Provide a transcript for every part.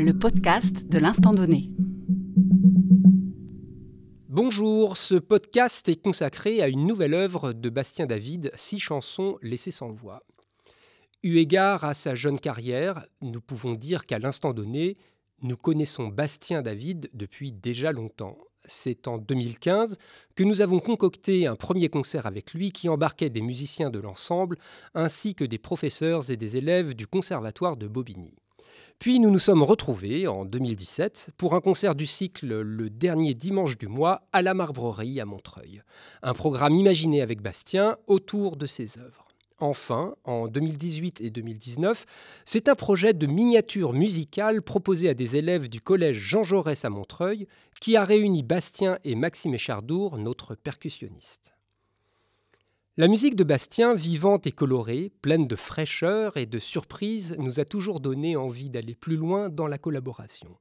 le podcast de l'instant donné. Bonjour, ce podcast est consacré à une nouvelle œuvre de Bastien David, six chansons laissées sans voix. Eu égard à sa jeune carrière, nous pouvons dire qu'à l'instant donné, nous connaissons Bastien David depuis déjà longtemps. C'est en 2015 que nous avons concocté un premier concert avec lui qui embarquait des musiciens de l'ensemble ainsi que des professeurs et des élèves du conservatoire de Bobigny. Puis nous nous sommes retrouvés en 2017 pour un concert du cycle le dernier dimanche du mois à la Marbrerie à Montreuil. Un programme imaginé avec Bastien autour de ses œuvres. Enfin, en 2018 et 2019, c'est un projet de miniature musicale proposé à des élèves du collège Jean Jaurès à Montreuil qui a réuni Bastien et Maxime Échardour, notre percussionniste. La musique de Bastien, vivante et colorée, pleine de fraîcheur et de surprise, nous a toujours donné envie d'aller plus loin dans la collaboration.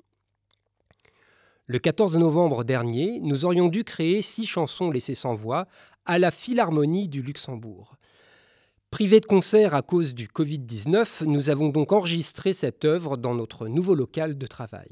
Le 14 novembre dernier, nous aurions dû créer six chansons laissées sans voix à la Philharmonie du Luxembourg. Privé de concert à cause du Covid-19, nous avons donc enregistré cette œuvre dans notre nouveau local de travail.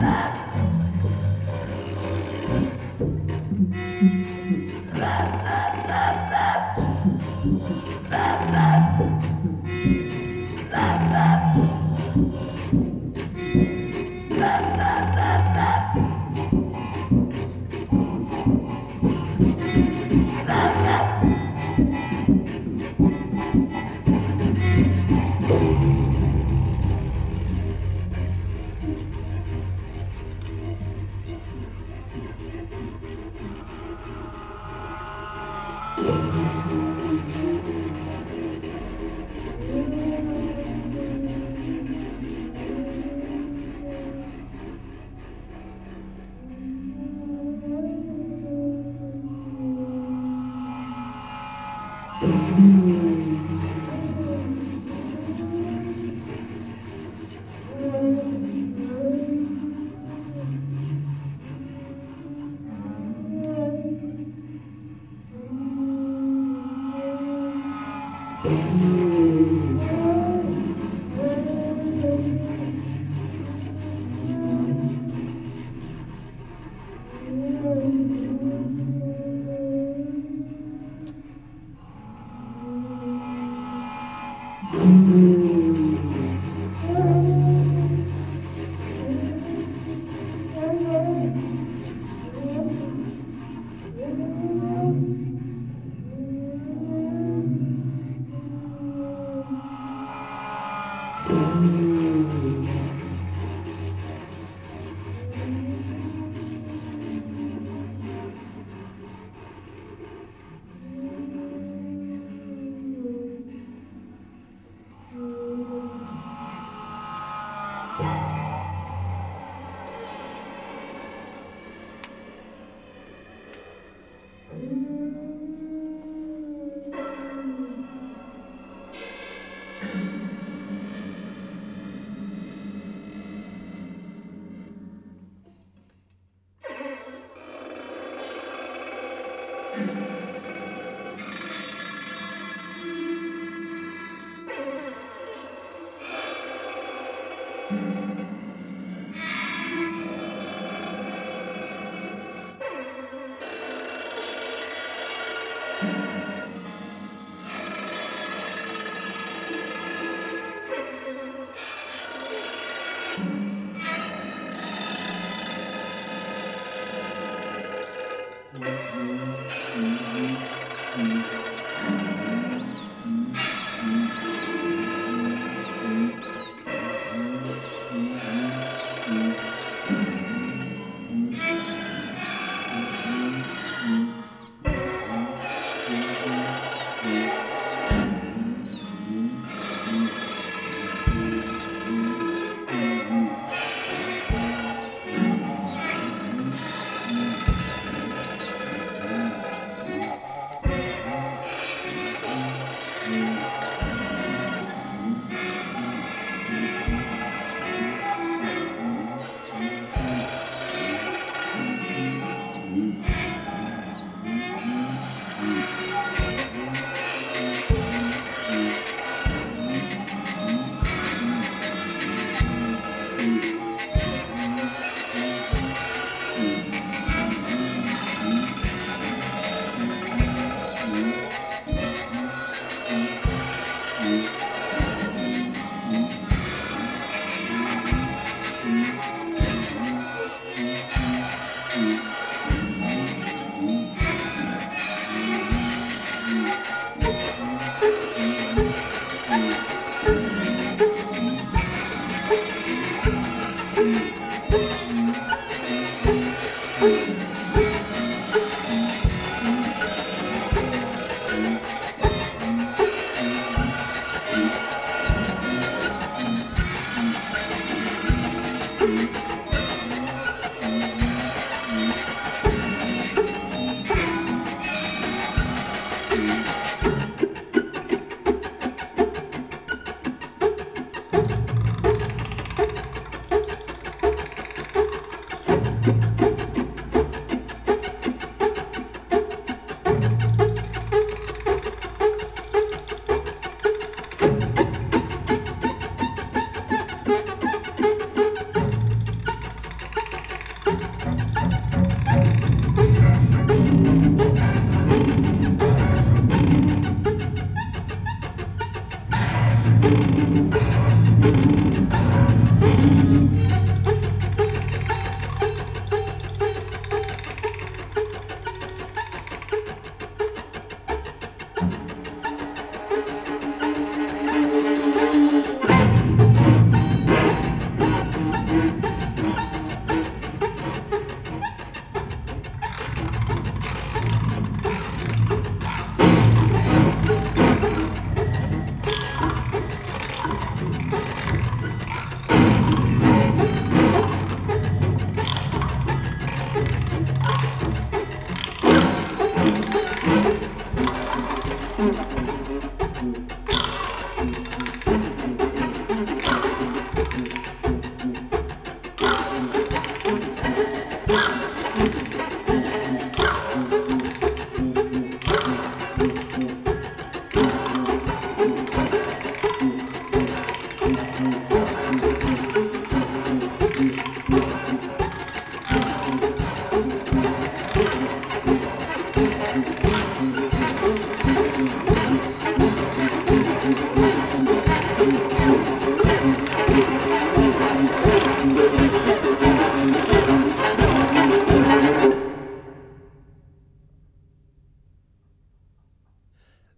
Bye.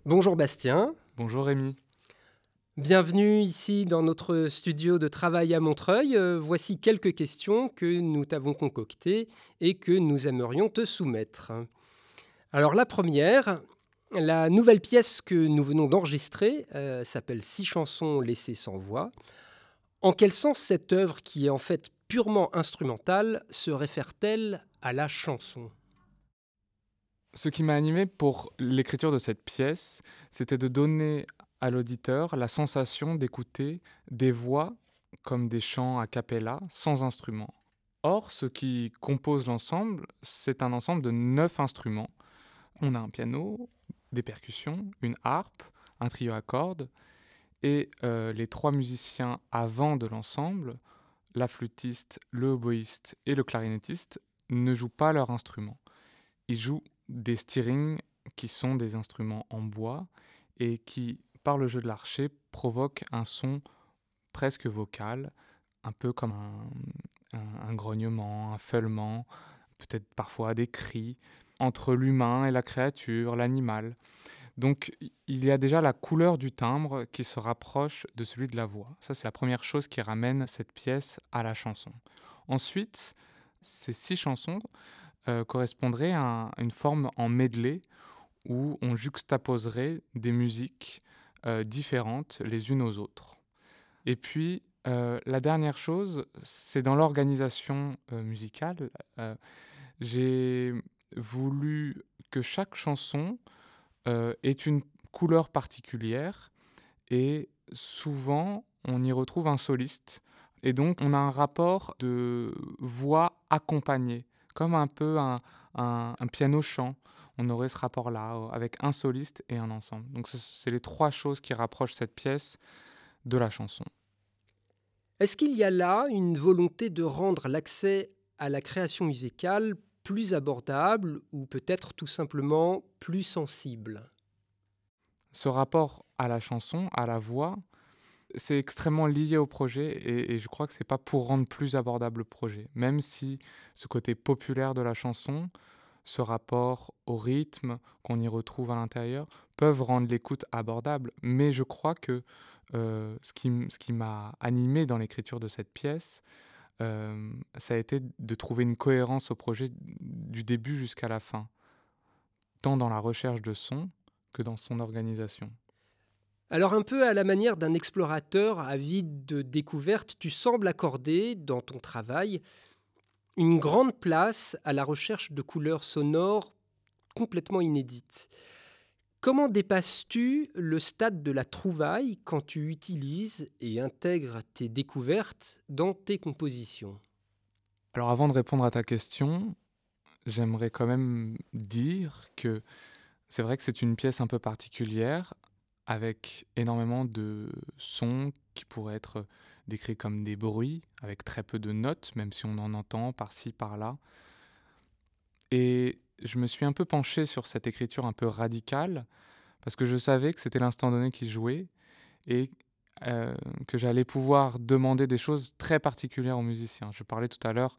Bonjour Bastien. Bonjour Rémi. Bienvenue ici dans notre studio de travail à Montreuil. Euh, voici quelques questions que nous t'avons concoctées et que nous aimerions te soumettre. Alors la première, la nouvelle pièce que nous venons d'enregistrer euh, s'appelle Six chansons laissées sans voix. En quel sens cette œuvre, qui est en fait purement instrumentale, se réfère-t-elle à la chanson? Ce qui m'a animé pour l'écriture de cette pièce, c'était de donner à l'auditeur la sensation d'écouter des voix comme des chants a cappella, sans instrument. Or, ce qui compose l'ensemble, c'est un ensemble de neuf instruments. On a un piano, des percussions, une harpe, un trio à cordes, et euh, les trois musiciens avant de l'ensemble, la flûtiste, le oboïste et le clarinettiste, ne jouent pas leur instrument. Ils jouent des steerings qui sont des instruments en bois et qui, par le jeu de l'archer, provoquent un son presque vocal, un peu comme un, grognement, un feulement, peut-être parfois des cris, entre l'humain et la créature, l'animal. Donc il y a déjà la couleur du timbre qui se rapproche de celui de la voix. Ça, c'est la première chose qui ramène cette pièce à la chanson. Ensuite, ces six chansons euh, correspondraient à une forme en medley où on juxtaposerait des musiques euh, différentes les unes aux autres. Et puis, euh, la dernière chose, c'est dans l'organisation musicale. J'ai voulu que chaque chanson euh, est une couleur particulière et souvent on y retrouve un soliste. Et donc on a un rapport de voix accompagnée, comme un peu un, piano-chant. On aurait ce rapport-là euh, avec un soliste et un ensemble. Donc c'est les trois choses qui rapprochent cette pièce de la chanson. Est-ce qu'il y a là une volonté de rendre l'accès à la création musicale plus abordable ou peut-être tout simplement plus sensible? Ce rapport à la chanson, à la voix, c'est extrêmement lié au projet et, je crois que c'est pas pour rendre plus abordable le projet, même si ce côté populaire de la chanson, ce rapport au rythme qu'on y retrouve à l'intérieur, peuvent rendre l'écoute abordable. Mais je crois que euh, ce qui, m'a animé dans l'écriture de cette pièce, euh, ça a été de trouver une cohérence au projet du début jusqu'à la fin, tant dans la recherche de son que dans son organisation. Alors un peu à la manière d'un explorateur avide de découvertes, tu sembles accorder dans ton travail une grande place à la recherche de couleurs sonores complètement inédites. Comment dépasses-tu le stade de la trouvaille quand tu utilises et intègres tes découvertes dans tes compositions? Alors avant de répondre à ta question, j'aimerais quand même dire que c'est vrai que c'est une pièce un peu particulière avec énormément de sons qui pourraient être décrits comme des bruits, avec très peu de notes, même si on en entend par-ci, par-là. Et je me suis un peu penché sur cette écriture un peu radicale, parce que je savais que c'était l'instant donné qui jouait, et euh, que j'allais pouvoir demander des choses très particulières aux musiciens. Je parlais tout à l'heure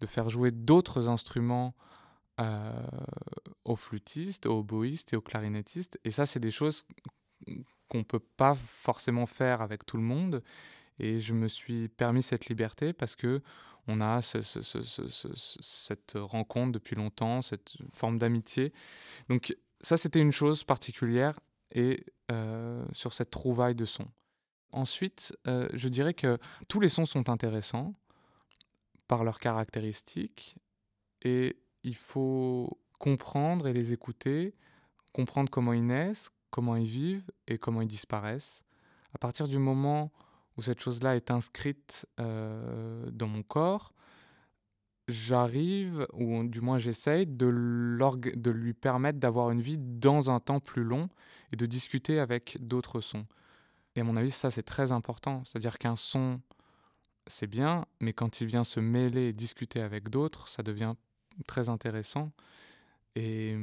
de faire jouer d'autres instruments euh, aux flûtistes, aux oboïstes et aux clarinettistes, et ça c'est des choses qu'on ne peut pas forcément faire avec tout le monde, et je me suis permis cette liberté parce que on a cette rencontre depuis longtemps, cette forme d'amitié. Donc ça, c'était une chose particulière et euh, sur cette trouvaille de sons. Ensuite, euh, je dirais que tous les sons sont intéressants par leurs caractéristiques et il faut comprendre et les écouter, comprendre comment ils naissent, comment ils vivent et comment ils disparaissent. À partir du moment où cette chose-là est inscrite euh, dans mon corps, j'arrive, ou du moins j'essaye, de, de lui permettre d'avoir une vie dans un temps plus long et de discuter avec d'autres sons. Et à mon avis, ça c'est très important. C'est-à-dire qu'un son, c'est bien, mais quand il vient se mêler et discuter avec d'autres, ça devient très intéressant. Et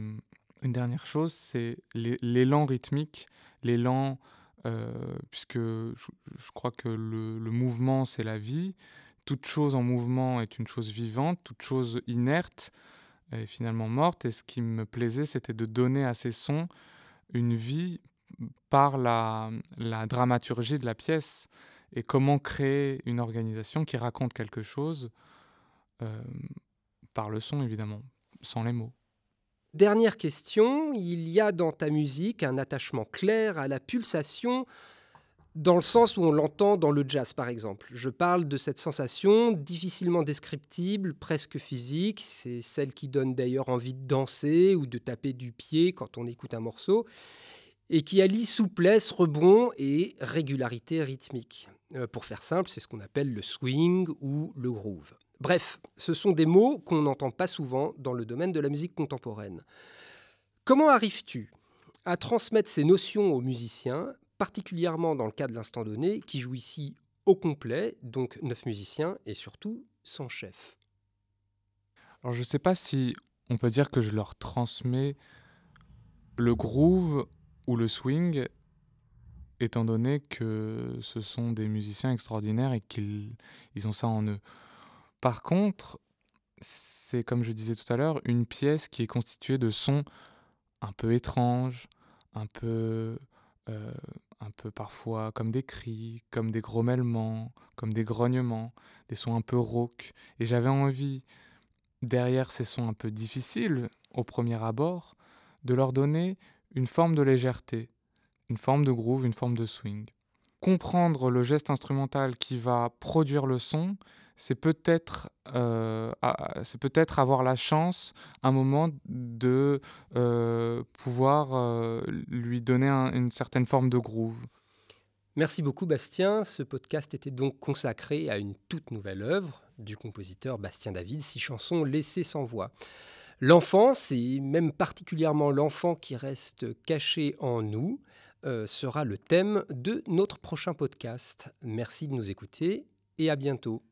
une dernière chose, c'est l'élan rythmique, l'élan, euh, puisque je, crois que le, mouvement, c'est la vie. Toute chose en mouvement est une chose vivante, toute chose inerte est finalement morte. Et ce qui me plaisait, c'était de donner à ces sons une vie par la, la dramaturgie de la pièce et comment créer une organisation qui raconte quelque chose euh, par le son, évidemment, sans les mots. Dernière question, il y a dans ta musique un attachement clair à la pulsation dans le sens où on l'entend dans le jazz, par exemple. Je parle de cette sensation difficilement descriptible, presque physique. C'est celle qui donne d'ailleurs envie de danser ou de taper du pied quand on écoute un morceau, et qui allie souplesse, rebond et régularité rythmique. Euh, pour faire simple, c'est ce qu'on appelle le swing ou le groove. Bref, ce sont des mots qu'on n'entend pas souvent dans le domaine de la musique contemporaine. Comment arrives-tu à transmettre ces notions aux musiciens, particulièrement dans le cas de l'instant donné, qui joue ici au complet, donc neuf musiciens, et surtout sans chef Alors je ne sais pas si on peut dire que je leur transmets le groove ou le swing, étant donné que ce sont des musiciens extraordinaires et qu'ils ils ont ça en eux. Par contre, c'est comme je disais tout à l'heure, une pièce qui est constituée de sons un peu étranges, un peu, euh, un peu parfois comme des cris, comme des grommellements, comme des grognements, des sons un peu rauques. Et j'avais envie, derrière ces sons un peu difficiles, au premier abord, de leur donner une forme de légèreté, une forme de groove, une forme de swing. Comprendre le geste instrumental qui va produire le son, c'est peut-être euh, c'est peut-être avoir la chance un moment de euh, pouvoir euh, lui donner une certaine forme de groove. Merci beaucoup Bastien. Ce podcast était donc consacré à une toute nouvelle œuvre du compositeur Bastien David, six chansons laissées sans voix. L'enfance, et même particulièrement l'enfant qui reste caché en nous, sera le thème de notre prochain podcast. Merci de nous écouter et à bientôt.